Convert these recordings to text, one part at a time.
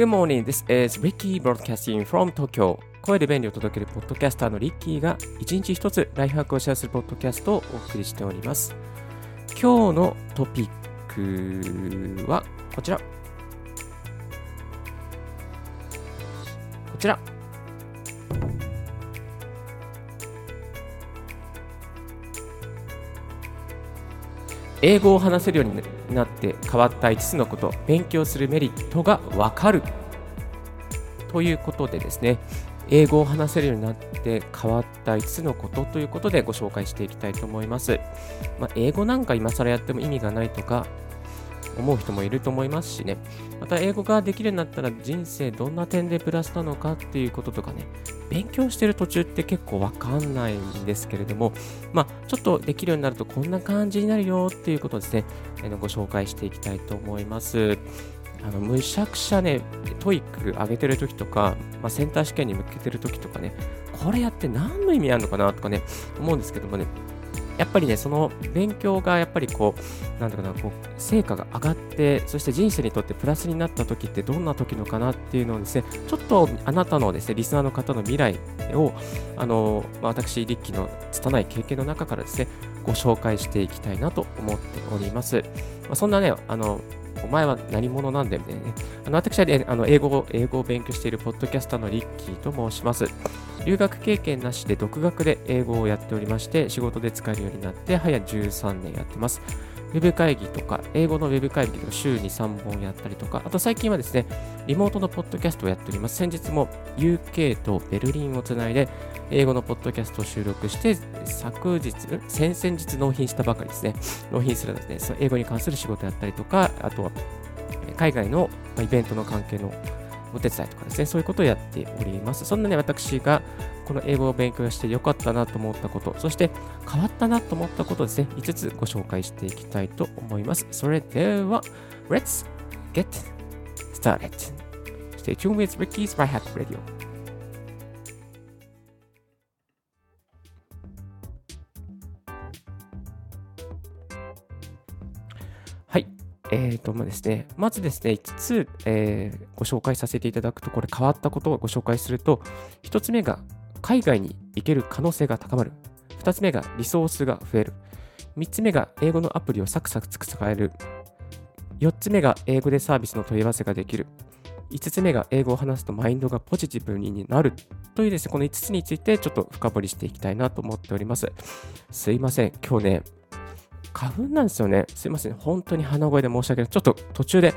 Good morning, this is Ricky broadcasting from Tokyo. 声で便利を届けるポッドキャスターのリッキーが一日一つライフハックをシェアするポッドキャストをお送りしております。今日のトピックはこちら。こちら。英語を話せるようになって変わった5つのこと、勉強するメリットがわかる。ということでですね、英語を話せるようになって変わった5つのことということでご紹介していきたいと思います。まあ、英語なんか今更やっても意味がないとか思う人もいると思いますしね、また英語ができるようになったら人生どんな点でプラスなのかっていうこととかね、勉強してる途中って結構わかんないんですけれども、まあ、ちょっとできるようになるとこんな感じになるよっていうことをですね、ご紹介していきたいと思います。あのむしゃくしゃね、 TOEIC 上げてる時とか、まあ、センター試験に向けてる時とかね、これやって何の意味あるのかなとかね、思うんですけどもね、やっぱりね、その勉強がやっぱりこう、なんだかな、こう、成果が上がって、そして人生にとってプラスになった時ってどんな時のかなっていうのをですね、ちょっとあなたのですね、リスナーの方の未来を、あの、まあ、私、リッキーの拙い経験の中からですね、ご紹介していきたいなと思っております。まあ、そんなね、あの、お前は何者なんだよね。あの私は、ね、あの英語を英語を勉強しているポッドキャスターのリッキーと申します。留学経験なしで独学で英語をやっておりまして、仕事で使えるようになって、早13年やってます。ウェブ会議とか、英語のウェブ会議とか週に3本やったりとか、あと最近はですね、リモートのポッドキャストをやっております。先日も UK とベルリンをつないで、英語のポッドキャストを収録して、昨日、先々日納品したばかりですね。納品するのですね、その英語に関する仕事やったりとか、あとは海外のイベントの関係のお手伝いとかですね、そういうことをやっております。そんなね、私がこの英語を勉強してよかったなと思ったこと、そして変わったなと思ったことですね、5つご紹介していきたいと思います。それでは、Let's get started! Stay tuned with Ricky's Right Hack Radio. とまあですね、まずですね、5つ、えーご紹介させていただくと、これ変わったことをご紹介すると、1つ目が海外に行ける可能性が高まる。2つ目がリソースが増える。3つ目が英語のアプリをサクサク使える。4つ目が英語でサービスの問い合わせができる。5つ目が英語を話すとマインドがポジティブになるというですね、この5つについてちょっと深掘りしていきたいなと思っております。すいません、今日ね、花粉なんですよね。すいません。本当に鼻声で申し訳ない。ちょっと途中で、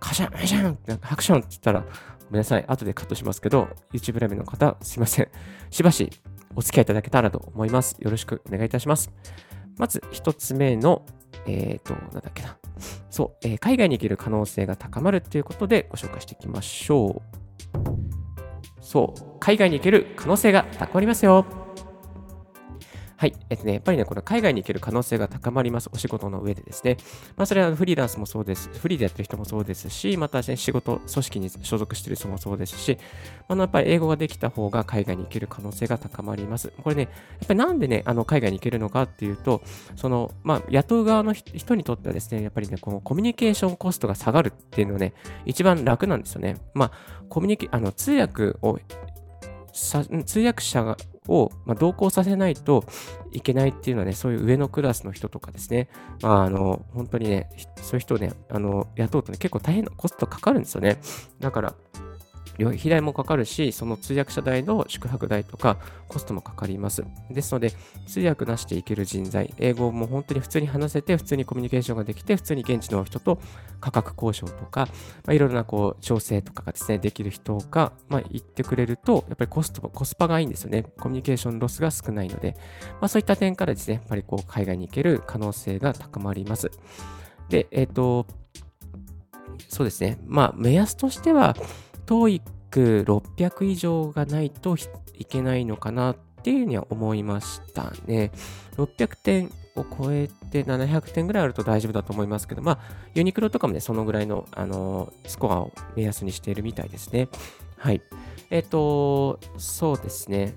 カシャン、カシャン、ハクションって言ったら、ごめんなさい。後でカットしますけど、YouTube ライブの方、すいません。しばしお付き合いいただけたらと思います。よろしくお願いいたします。まず、一つ目の、えっ、ー、と、なんだっけな。そう、えー、海外に行ける可能性が高まるということでご紹介していきましょう。そう、海外に行ける可能性が高まりますよ。はい。えっとね、やっぱりね、これ海外に行ける可能性が高まります。お仕事の上でですね。まあ、それはフリーランスもそうです。フリーでやってる人もそうですし、また、ね、仕事、組織に所属してる人もそうですし、まあ、やっぱり英語ができた方が海外に行ける可能性が高まります。これね、やっぱりなんでね、あの海外に行けるのかっていうと、その、まあ、雇う側の人にとってはですね、やっぱりね、このコミュニケーションコストが下がるっていうのはね、一番楽なんですよね。まあ、コミュニケ、あの、通訳を通訳者がを、まあ、同行させないといけないっていうのはね、そういう上のクラスの人とかですね、まあ、あの、本当にね、そういう人をね、あの、雇うとね、結構大変なコストかかるんですよね。だから、旅費代もかかるし、その通訳者代の宿泊代とかコストもかかります。ですので、通訳なしでいける人材、英語も本当に普通に話せて、普通にコミュニケーションができて、普通に現地の人と価格交渉とか、まあ、いろいろなこう調整とかがですね、できる人が、まあ、言ってくれると、やっぱりコスト、コスパがいいんですよね。コミュニケーションロスが少ないので、まあ、そういった点からですね、やっぱりこう海外に行ける可能性が高まります。で、えっ、ー、と、そうですね。まあ、目安としては、TOEIC600 以上がないといけないのかなっていうには思いましたね。600点を超えて700点ぐらいあると大丈夫だと思いますけど、まあ、ユニクロとかもね、そのぐらいの、あのスコアを目安にしているみたいですね。はい。えっ、ー、と、そうですね。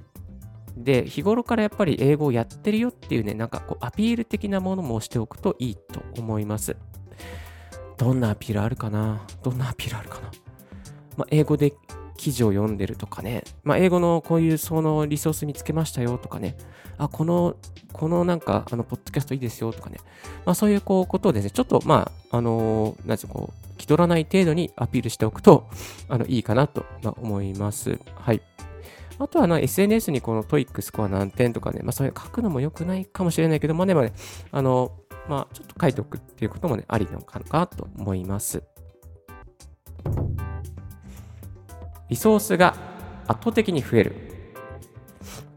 で、日頃からやっぱり英語をやってるよっていうね、なんかこうアピール的なものもしておくといいと思います。どんなアピールあるかな？どんなアピールあるかな？まあ、英語で記事を読んでるとかね、まあ、英語のこういうそのリソース見つけましたよとかね、あ、この、このなんか、あの、ポッドキャストいいですよとかね、まあ、そういうこうことをですね、ちょっと、まあ、あのー、なんていうこう、気取らない程度にアピールしておくと、あの、いいかなと、まあ、思います。はい。あとはな、SNS にこの TOEIC スコア何点とかね、まあ、それ書くのも良くないかもしれないけど、まあ、でもね、あの、まあ、ちょっと書いておくっていうこともね、ありなのかなと思います。リソースが圧倒的に増える。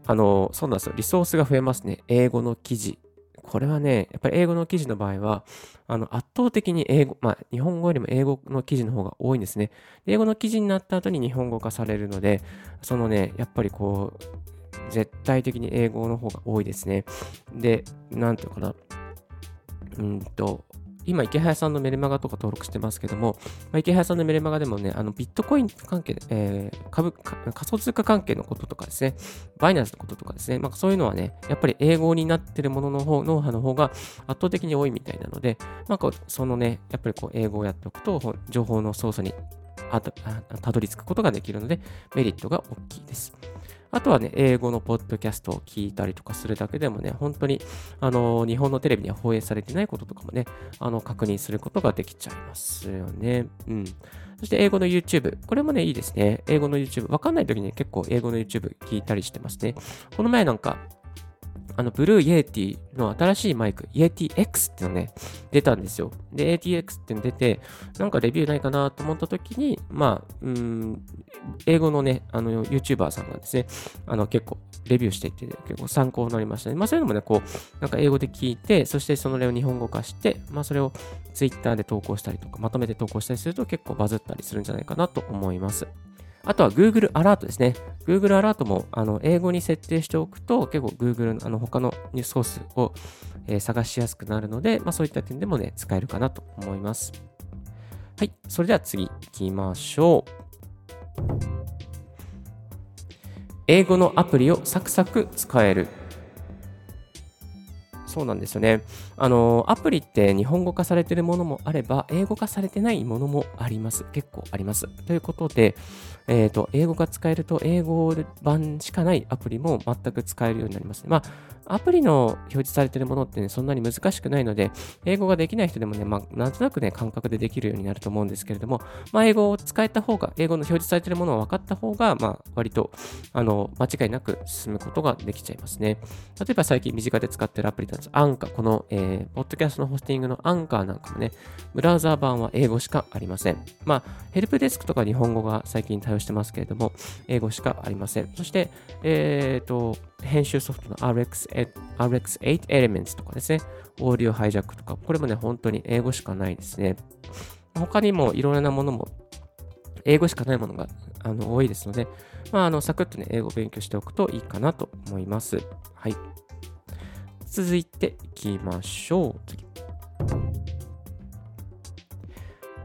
あの、そうなんですよ。リソースが増えますね。英語の記事。これはね、やっぱり英語の記事の場合は、あの圧倒的に英語、まあ、日本語よりも英語の記事の方が多いんですね。英語の記事になった後に日本語化されるので、そのね、やっぱりこう、絶対的に英語の方が多いですね。で、なんていうかな。うんと、今、池早さんのメルマガとか登録してますけども、まあ、池早さんのメルマガでもね、あのビットコイン関係、えー、株仮想通貨関係のこととかですね、バイナンスのこととかですね、まあ、そういうのはね、やっぱり英語になってるものの方、ノウハウの方が圧倒的に多いみたいなので、まあ、そのね、やっぱりこう英語をやっておくと、情報の操作にたどり着くことができるので、メリットが大きいです。あとはね、英語のポッドキャストを聞いたりとかするだけでもね、本当に、あの、日本のテレビには放映されてないこととかもね、あの、確認することができちゃいますよね。うん。そして英語の YouTube。これもね、いいですね。英語の YouTube。わかんない時に、結構英語の YouTube 聞いたりしてますね。この前なんか、あの、 Blue Yeti の新しいマイク、 Yeti X っていうのね、出たんですよ。で、イエティ X っての出て、なんかレビューないかなと思った時に、まあ、うん、英語のね、あの、YouTuber さんがですね、あの、結構レビューしていって、結構参考になりましたね。まあ、そういうのもね、こう、なんか英語で聞いて、そしてその例を日本語化して、まあ、それを Twitter で投稿したりとか、まとめて投稿したりすると結構バズったりするんじゃないかなと思います。あとは Google アラートですね。Google アラートもあの英語に設定しておくと結構 Google のあの他のニュースソースを、えー、探しやすくなるので、まあ、そういった点でもね、使えるかなと思います。はい。それでは次行きましょう。英語のアプリをサクサク使える。そうなんですよね。あの、アプリって日本語化されてるものもあれば、英語化されてないものもあります。結構あります。ということで、えっ、ー、と、英語が使えると、英語版しかないアプリも全く使えるようになります。まあ、アプリの表示されてるものってね、そんなに難しくないので、英語ができない人でもね、まあ、なんとなくね、感覚でできるようになると思うんですけれども、まあ、英語を使えた方が、英語の表示されてるものを分かった方が、まあ、割と、あの、間違いなく進むことができちゃいますね。例えば最近身近で使ってるアプリなんです。アンカー、この、えー、ポッドキャストのホスティングのアンカーなんかもね、ブラウザー版は英語しかありません。まあ、ヘルプデスクとか日本語が最近対応してますけれども、英語しかありません。そして、えっ、ー、と、編集ソフトの RX8 RX Elements とかですね、オーディオハイジャックとか、これもね、本当に英語しかないですね。他にもいろいろなものも、英語しかないものがあの多いですので、まあ、あのサクッとね、英語を勉強しておくといいかなと思います。はい。続いていきましょう。次。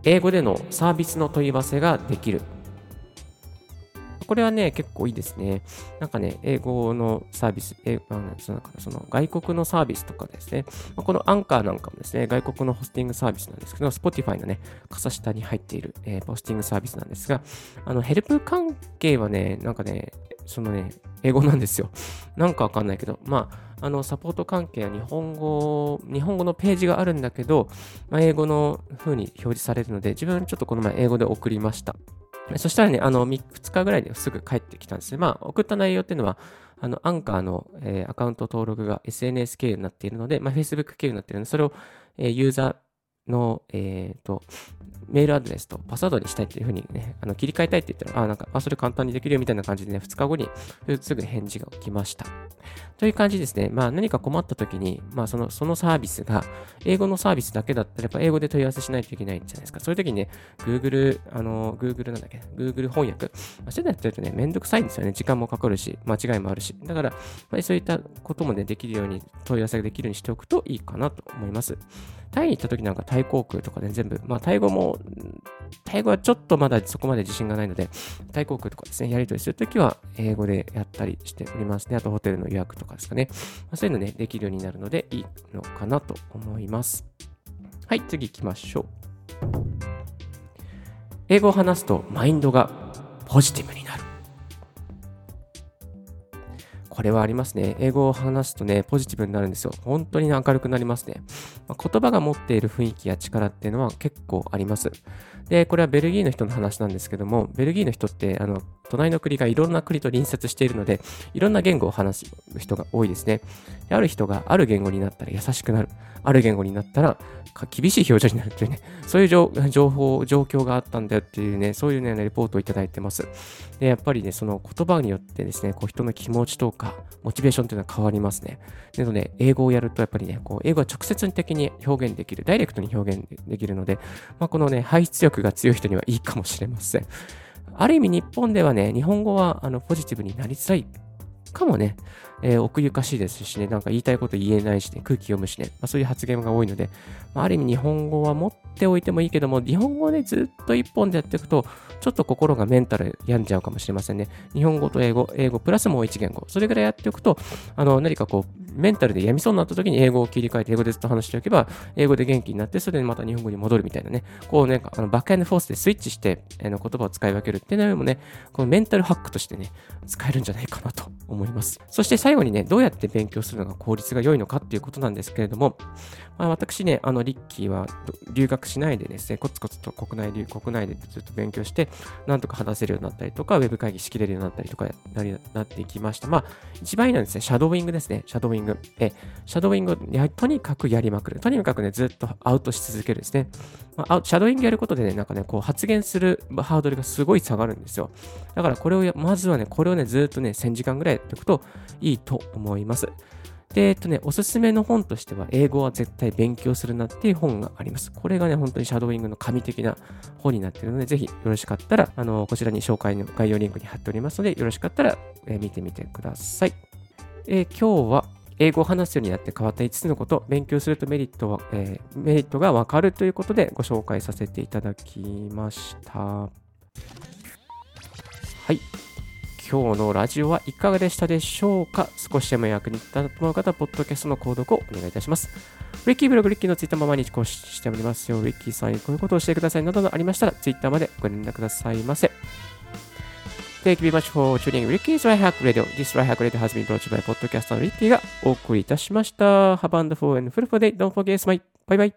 英語でのサービスの問い合わせができる。これはね、結構いいですね。なんかね、英語のサービス、英語そのその外国のサービスとかですね、このアンカーなんかもですね、外国のホスティングサービスなんですけど、Spotify のね、傘下に入っている、えー、ホスティングサービスなんですが、あの、ヘルプ関係はね、なんかね、そのね、英語なんですよ。なんかわかんないけど、まあ、あの、サポート関係は日本語、日本語のページがあるんだけど、まあ、英語の風に表示されるので、自分ちょっとこの前英語で送りました。そしたらね、あの、2日ぐらいですぐ帰ってきたんですね。まあ、送った内容っていうのは、あの、アンカーの、えー、アカウント登録が SNS 経由になっているので、まあ、Facebook 経由になっているので、それを、えー、ユーザーの、えっ、ー、と、メールアドレスとパスワードにしたいっていうふうにね、あの切り替えたいって言ったら、あ、なんか、あ、それ簡単にできるよみたいな感じでね、2日後にすぐ返事が来ました。という感じですね。まあ何か困った時に、まあその、そのサービスが、英語のサービスだけだったら、やっぱ英語で問い合わせしないといけないじゃないですか。そういう時にね、Google、あの、Google なんだっけ、Google 翻訳。まあ、そういうのやってるとね、めんどくさいんですよね。時間もかかるし、間違いもあるし。だから、まあ、そういったこともね、できるように、問い合わせができるようにしておくといいかなと思います。タイに行った時なんかタイ航空とか、ね、全部、まあタイ語も、タイ語はちょっとまだそこまで自信がないので、タイ航空とかですね、やり取りするときは英語でやったりしておりますね。あとホテルの予約とかですかね。まあ、そういうのね、できるようになるのでいいのかなと思います。はい、次行きましょう。英語を話すとマインドがポジティブになる。これはありますね。英語を話すとね、ポジティブになるんですよ。本当に明るくなりますね。まあ、言葉が持っている雰囲気や力っていうのは結構あります。で、これはベルギーの人の話なんですけども、ベルギーの人って、あの、隣の国がいろんな国と隣接しているので、いろんな言語を話す人が多いですね。ある人がある言語になったら優しくなる。ある言語になったら厳しい表情になるっていうね、そういう情報、状況があったんだよっていうね、そういうね、レポートをいただいてます。で、やっぱりね、その言葉によってですね、こう人の気持ちとか、モチベーションっていうのは変わりますね。でので、英語をやるとやっぱりね、こう英語は直接的に表現できる、ダイレクトに表現できるので、まあ、このね、排出力が強い人にはいいかもしれません。ある意味日本ではね、日本語はあのポジティブになりづらいかもね、えー、奥ゆかしいですしね、なんか言いたいこと言えないしね、空気読むしね、まあ、そういう発言が多いので、まあ、ある意味日本語は持っておいてもいいけども、日本語でずっと一本でやっていくと、ちょっと心がメンタル病んじゃうかもしれませんね。日本語と英語、英語プラスもう一言語、それぐらいやっておくと、あの、何かこう、メンタルで病みそうになった時に英語を切り替えて英語でずっと話しておけば、英語で元気になって、それでまた日本語に戻るみたいなね、こうね、あのバックエンドフォースでスイッチして、あの言葉を使い分けるっていうのもね、このメンタルハックとしてね、使えるんじゃないかなと思います。そして最後にね、どうやって勉強するのが効率が良いのかっていうことなんですけれども、まあ、私ね、あの、リッキーは留学しないでですね、コツコツと国内国内でずっと勉強して、なんとか話せるようになったりとか、ウェブ会議しきれるようになったりとかなりなっていきました。まあ、一番いいのはですね、シャドーイングですね、シャドーイング。え、シャドーイングをやとにかくやりまくる。とにかくね、ずっとアウトし続けるですね。まあ、シャドーイングやることでね、なんかね、こう発言するハードルがすごい下がるんですよ。だからこれを、まずはね、これをね、ずっとね、1000時間ぐらいやっておくといいと思います。で、えっとね、おすすめの本としては、英語は絶対勉強するなっていう本があります。これがね、本当にシャドーイングの神的な本になっているので、ぜひよろしかったら、あの、こちらに紹介の概要リンクに貼っておりますので、よろしかったら、え、見てみてください。えー、今日は、英語を話すようになって変わった5つのこと、勉強するとメリットは、えー、メリットがわかるということでご紹介させていただきました。はい。今日のラジオはいかがでしたでしょうか少しでも役に立ったと思う方は、ポッドキャストの購読をお願いいたします。リッキーブログ、リッキーのツイッターも毎日更新しておりますよ。リッキーさんにこういうことをしてくださいなどのありましたら、ツイッターまでご連絡くださいませ。Thank you very much for tuning Ricky's Right Hack Radio. This Right Hack Radio has been brought to you by Podcast のリッキーがお送りいたしました。Have a wonderful and fruitful day. Don't forget smile. Bye bye.